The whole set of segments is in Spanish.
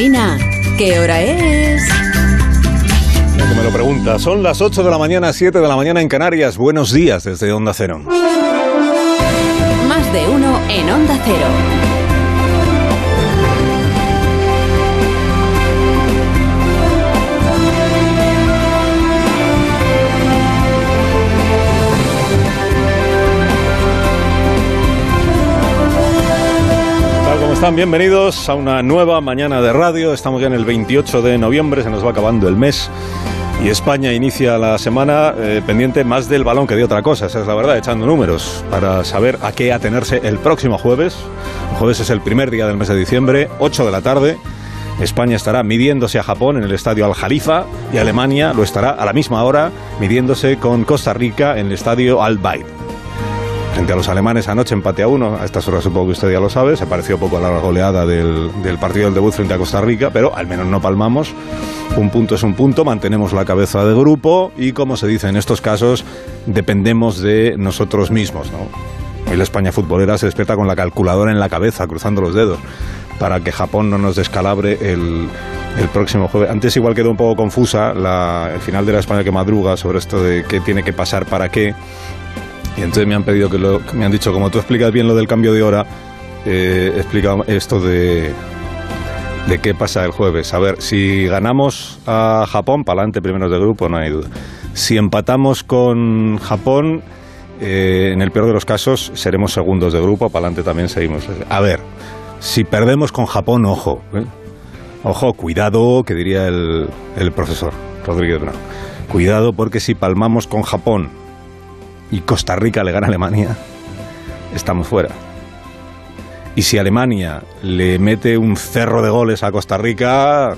Alsina, ¿qué hora es? Ya que me lo pregunta, son las 8 de la mañana, 7 de la mañana en Canarias. Buenos días desde Onda Cero. Más de uno en Onda Cero. Están? Bienvenidos a una nueva mañana de radio. Estamos ya en el 28 de noviembre, se nos va acabando el mes. Y España inicia la semana eh, pendiente más del balón que de otra cosa, esa es la verdad, echando números para saber a qué atenerse el próximo jueves. Jueves es el primer día del mes de diciembre, 8 de la tarde. España estará midiéndose a Japón en el estadio Al Jalifa y Alemania lo estará a la misma hora midiéndose con Costa Rica en el estadio Al Bayt. Frente a los alemanes anoche empate a uno, a estas horas supongo que usted ya lo sabe, se pareció poco a la goleada del, del partido del debut frente a Costa Rica, pero al menos no palmamos. Un punto es un punto, mantenemos la cabeza de grupo y como se dice en estos casos, dependemos de nosotros mismos. ¿no? Hoy la España futbolera se despierta con la calculadora en la cabeza, cruzando los dedos, para que Japón no nos descalabre el, el próximo jueves. Antes igual quedó un poco confusa la, el final de la España que madruga sobre esto de qué tiene que pasar para qué. Y entonces me han pedido que lo, me han dicho, como tú explicas bien lo del cambio de hora, eh, explica esto de, de qué pasa el jueves. A ver, si ganamos a Japón, para adelante primeros de grupo, no hay duda. Si empatamos con Japón, eh, en el peor de los casos, seremos segundos de grupo, para adelante también seguimos. A ver, si perdemos con Japón, ojo. ¿eh? Ojo, cuidado, que diría el, el profesor Rodríguez Brown. Cuidado porque si palmamos con Japón y Costa Rica le gana a Alemania, estamos fuera. Y si Alemania le mete un cerro de goles a Costa Rica,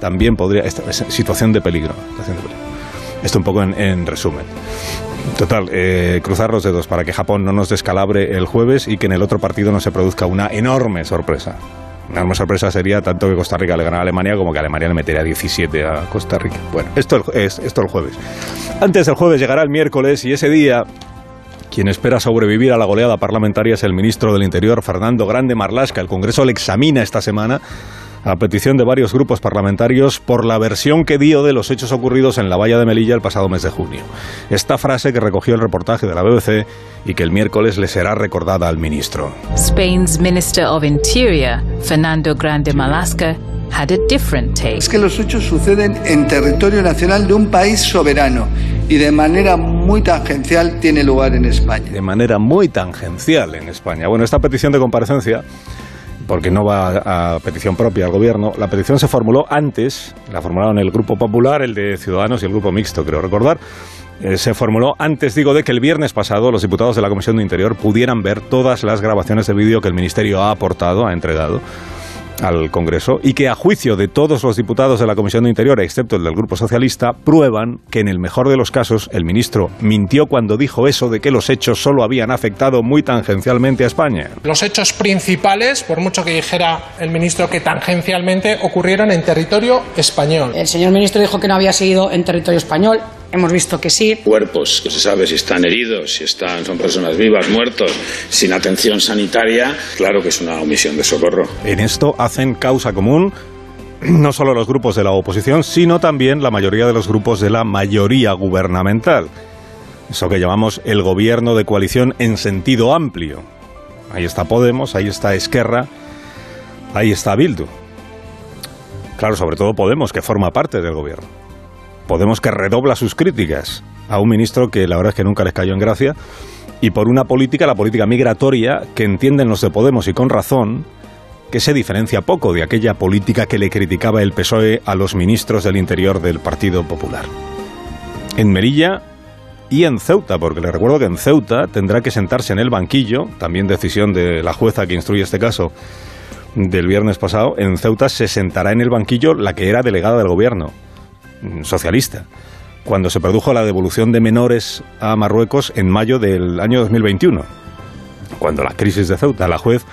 también podría. Esta, es situación de peligro. Situación de peligro. Esto un poco en, en resumen. Total, eh, cruzar los dedos para que Japón no nos descalabre el jueves y que en el otro partido no se produzca una enorme sorpresa. Una enorme sorpresa sería tanto que Costa Rica le ganara a Alemania como que Alemania le metería 17 a Costa Rica. Bueno, esto es esto el jueves. Antes del jueves llegará el miércoles y ese día quien espera sobrevivir a la goleada parlamentaria es el ministro del Interior, Fernando Grande Marlasca. El Congreso le examina esta semana a petición de varios grupos parlamentarios por la versión que dio de los hechos ocurridos en la valla de Melilla el pasado mes de junio. Esta frase que recogió el reportaje de la BBC y que el miércoles le será recordada al ministro. Spain's Minister of Interior, Fernando Grande Marlaska, had a different take. Es que los hechos suceden en territorio nacional de un país soberano y de manera muy tangencial tiene lugar en España. De manera muy tangencial en España. Bueno, esta petición de comparecencia porque no va a petición propia al gobierno. La petición se formuló antes, la formularon el Grupo Popular, el de Ciudadanos y el Grupo Mixto, creo recordar. Eh, se formuló antes, digo, de que el viernes pasado los diputados de la Comisión de Interior pudieran ver todas las grabaciones de vídeo que el Ministerio ha aportado, ha entregado al Congreso y que a juicio de todos los diputados de la Comisión de Interior, excepto el del Grupo Socialista, prueban que en el mejor de los casos el ministro mintió cuando dijo eso de que los hechos solo habían afectado muy tangencialmente a España. Los hechos principales, por mucho que dijera el ministro que tangencialmente, ocurrieron en territorio español. El señor ministro dijo que no había sido en territorio español. Hemos visto que sí. Cuerpos que se sabe si están heridos, si están, son personas vivas, muertos, sin atención sanitaria, claro que es una omisión de socorro. En esto hacen causa común no solo los grupos de la oposición, sino también la mayoría de los grupos de la mayoría gubernamental. Eso que llamamos el gobierno de coalición en sentido amplio. Ahí está Podemos, ahí está Esquerra, ahí está Bildu. Claro, sobre todo Podemos, que forma parte del gobierno. Podemos que redobla sus críticas a un ministro que la verdad es que nunca les cayó en gracia y por una política, la política migratoria, que entienden los de Podemos y con razón, que se diferencia poco de aquella política que le criticaba el PSOE a los ministros del Interior del Partido Popular. En Melilla y en Ceuta, porque le recuerdo que en Ceuta tendrá que sentarse en el banquillo, también decisión de la jueza que instruye este caso del viernes pasado, en Ceuta se sentará en el banquillo la que era delegada del gobierno, socialista, cuando se produjo la devolución de menores a Marruecos en mayo del año 2021. Cuando la crisis de Ceuta, la juez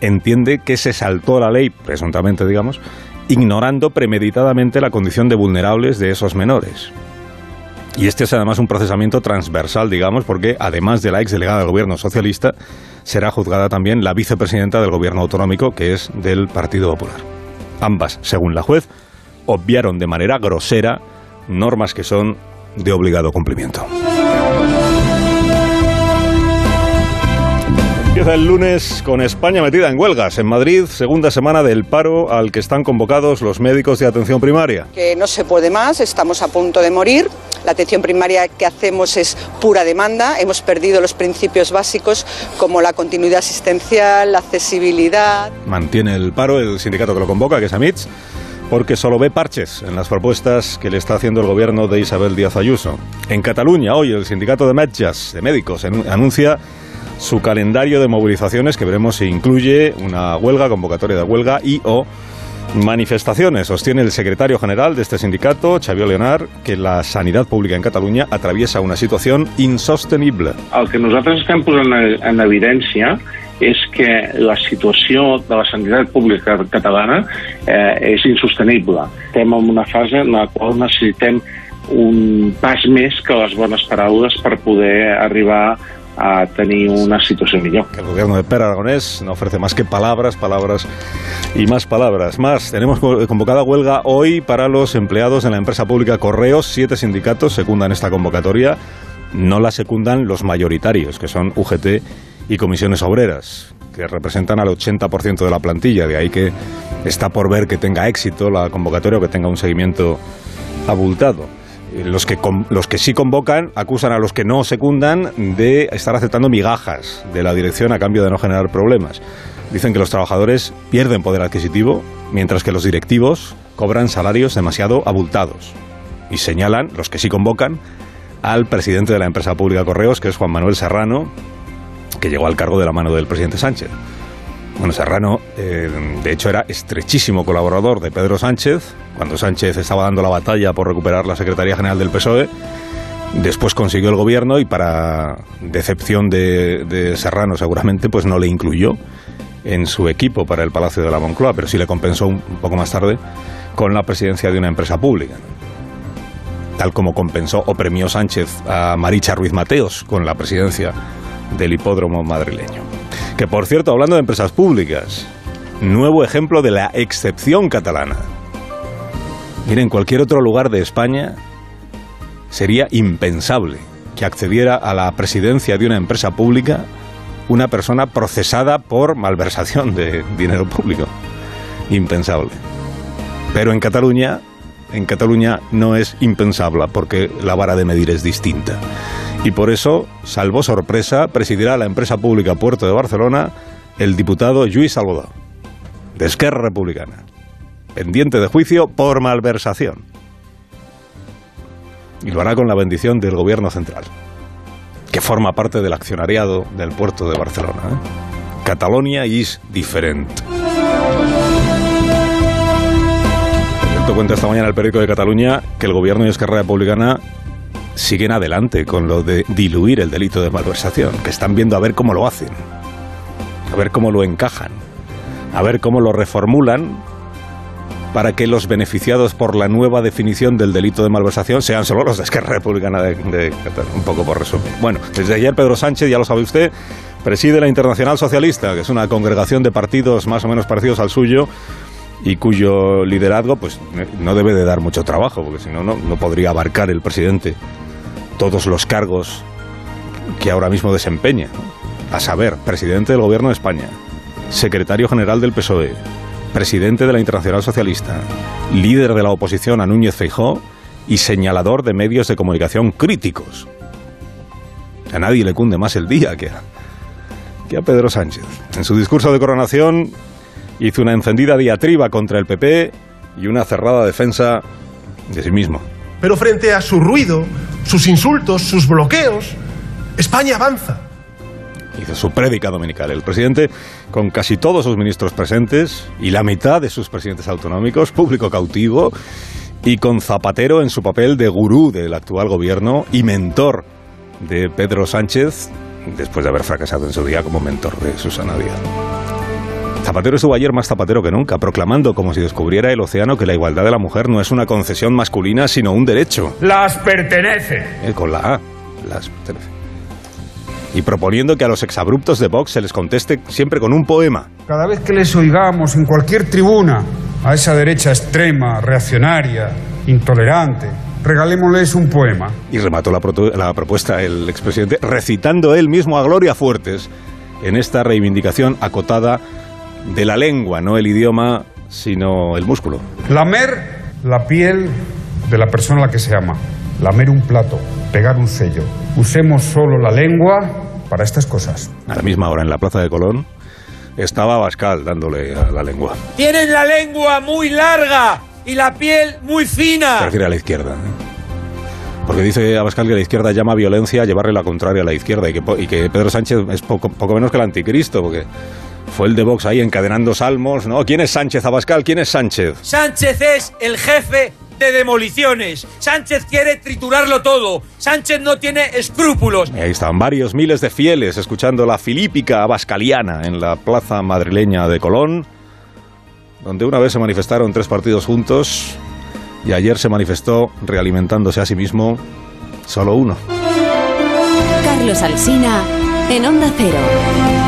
entiende que se saltó la ley, presuntamente digamos, ignorando premeditadamente la condición de vulnerables de esos menores. Y este es además un procesamiento transversal, digamos, porque además de la ex delegada del gobierno socialista, será juzgada también la vicepresidenta del gobierno autonómico, que es del Partido Popular. Ambas, según la juez, obviaron de manera grosera normas que son de obligado cumplimiento. Empieza el lunes con España metida en huelgas. En Madrid, segunda semana del paro al que están convocados los médicos de atención primaria. Que no se puede más, estamos a punto de morir. La atención primaria que hacemos es pura demanda. Hemos perdido los principios básicos como la continuidad asistencial, la accesibilidad. Mantiene el paro el sindicato que lo convoca, que es AMITS, porque solo ve parches en las propuestas que le está haciendo el gobierno de Isabel Díaz Ayuso. En Cataluña, hoy el sindicato de médicos, de médicos, anuncia su calendario de movilizaciones que veremos si incluye una huelga, convocatoria de huelga y o manifestaciones. Sostiene el secretario general de este sindicato, Xavier Leonard, que la sanidad pública en Cataluña atraviesa una situación insostenible. El que nosaltres estem posant en evidència és que la situació de la sanitat pública catalana eh, és insostenible. Estem en una fase en la qual necessitem un pas més que les bones paraules per poder arribar a tener una situación mejor. el gobierno de Per no ofrece más que palabras, palabras y más palabras. Más, tenemos convocada huelga hoy para los empleados de la empresa pública Correos. Siete sindicatos secundan esta convocatoria. No la secundan los mayoritarios, que son UGT y comisiones obreras, que representan al 80% de la plantilla. De ahí que está por ver que tenga éxito la convocatoria o que tenga un seguimiento abultado. Eh, los que, los que sí convocan acusan a los que no secundan de estar aceptando migajas de la dirección a cambio de no generar problemas. Dicen que los trabajadores pierden poder adquisitivo, mientras que los directivos cobran salarios demasiado abultados. Y señalan, los que sí convocan, al presidente de la empresa pública Correos, que es Juan Manuel Serrano, que llegó al cargo de la mano del presidente Sánchez. Bueno, Serrano, eh, de hecho, era estrechísimo colaborador de Pedro Sánchez, cuando Sánchez estaba dando la batalla por recuperar la Secretaría General del PSOE. Después consiguió el gobierno y para decepción de, Serrano seguramente pues no le incluyó en su equipo para el Palacio de la Moncloa, pero sí le compensó un poco más tarde con la presidencia de una empresa pública. Tal como compensó o premió Sánchez a Maricha Ruiz Mateos con la presidencia del hipódromo madrileño. Que por cierto, hablando de empresas públicas, nuevo ejemplo de la excepción catalana. Miren, en cualquier otro lugar de España sería impensable que accediera a la presidencia de una empresa pública una persona procesada por malversación de dinero público. Impensable. Pero en Cataluña, en Cataluña no es impensable porque la vara de medir es distinta. Y por eso, salvo sorpresa, presidirá la empresa pública Puerto de Barcelona el diputado Lluís Salvador, de Esquerra Republicana, pendiente de juicio por malversación. Y lo hará con la bendición del gobierno central, que forma parte del accionariado del Puerto de Barcelona. ¿eh? Catalonia is different. Cuenta esta mañana el periódico de Cataluña que el gobierno de Esquerra Republicana siguen adelante con lo de diluir el delito de malversación, que están viendo a ver cómo lo hacen, a ver cómo lo encajan, a ver cómo lo reformulan para que los beneficiados por la nueva definición del delito de malversación sean solo los de Esquerra Republicana de, de un poco por resumir. Bueno, desde ayer Pedro Sánchez, ya lo sabe usted, preside la Internacional Socialista, que es una congregación de partidos más o menos parecidos al suyo, y cuyo liderazgo pues no debe de dar mucho trabajo, porque si no, no podría abarcar el presidente todos los cargos que ahora mismo desempeña, a saber, presidente del Gobierno de España, secretario general del PSOE, presidente de la Internacional Socialista, líder de la oposición a Núñez Feijó y señalador de medios de comunicación críticos. A nadie le cunde más el día que a, que a Pedro Sánchez. En su discurso de coronación hizo una encendida diatriba contra el PP y una cerrada defensa de sí mismo. Pero frente a su ruido, sus insultos, sus bloqueos, España avanza. Hizo su prédica dominical. El presidente, con casi todos sus ministros presentes y la mitad de sus presidentes autonómicos, público cautivo, y con Zapatero en su papel de gurú del actual gobierno y mentor de Pedro Sánchez, después de haber fracasado en su día como mentor de Susana Díaz. Zapatero estuvo ayer más zapatero que nunca, proclamando como si descubriera el océano que la igualdad de la mujer no es una concesión masculina, sino un derecho. Las pertenece. Eh, con la A, las pertenece. Y proponiendo que a los exabruptos de Vox se les conteste siempre con un poema. Cada vez que les oigamos en cualquier tribuna a esa derecha extrema, reaccionaria, intolerante, regalémosles un poema. Y remató la, la propuesta el expresidente recitando él mismo a Gloria Fuertes en esta reivindicación acotada de la lengua, no el idioma, sino el músculo. Lamer la piel de la persona a la que se ama. Lamer un plato, pegar un sello. Usemos solo la lengua para estas cosas. A la misma hora en la Plaza de Colón estaba Bascal dándole a la lengua. Tienen la lengua muy larga y la piel muy Se fina. refiere a la izquierda. ¿eh? Porque dice Abascal que la izquierda llama violencia a llevarle la contraria a la izquierda y que, po- y que Pedro Sánchez es poco, poco menos que el anticristo, porque fue el de Vox ahí encadenando salmos, ¿no? ¿Quién es Sánchez Abascal? ¿Quién es Sánchez? Sánchez es el jefe de demoliciones. Sánchez quiere triturarlo todo. Sánchez no tiene escrúpulos. Y ahí estaban varios miles de fieles escuchando la filípica abascaliana en la plaza madrileña de Colón, donde una vez se manifestaron tres partidos juntos y ayer se manifestó realimentándose a sí mismo solo uno. Carlos Alsina en Onda Cero.